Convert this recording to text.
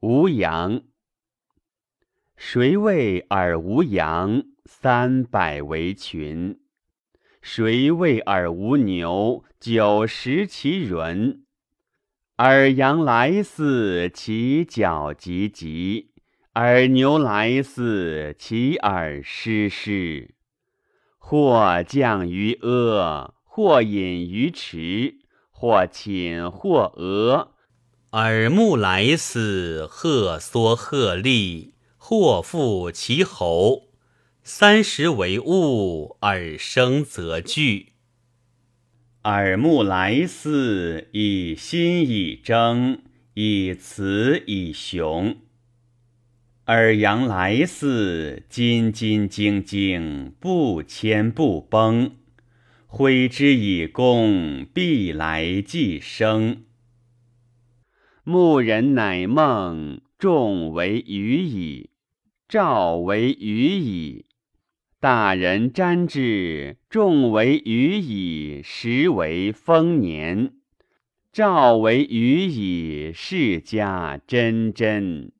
无羊。谁谓尔无羊？三百为群。谁谓尔无牛？九十其伦。尔羊来似，其角急急；尔牛来似，其耳湿湿。或降于阿，或隐于池，或寝或俄。耳目来似，鹤缩鹤立；或复其喉。三十为物，耳生则惧。耳目来似，以心以争，以雌以雄。耳阳来似，金金晶晶，不迁不崩。挥之以功，必来既生。牧人乃梦，众为鱼矣；兆为鱼矣。大人瞻之，众为鱼矣，实为丰年；兆为鱼矣，世家真真。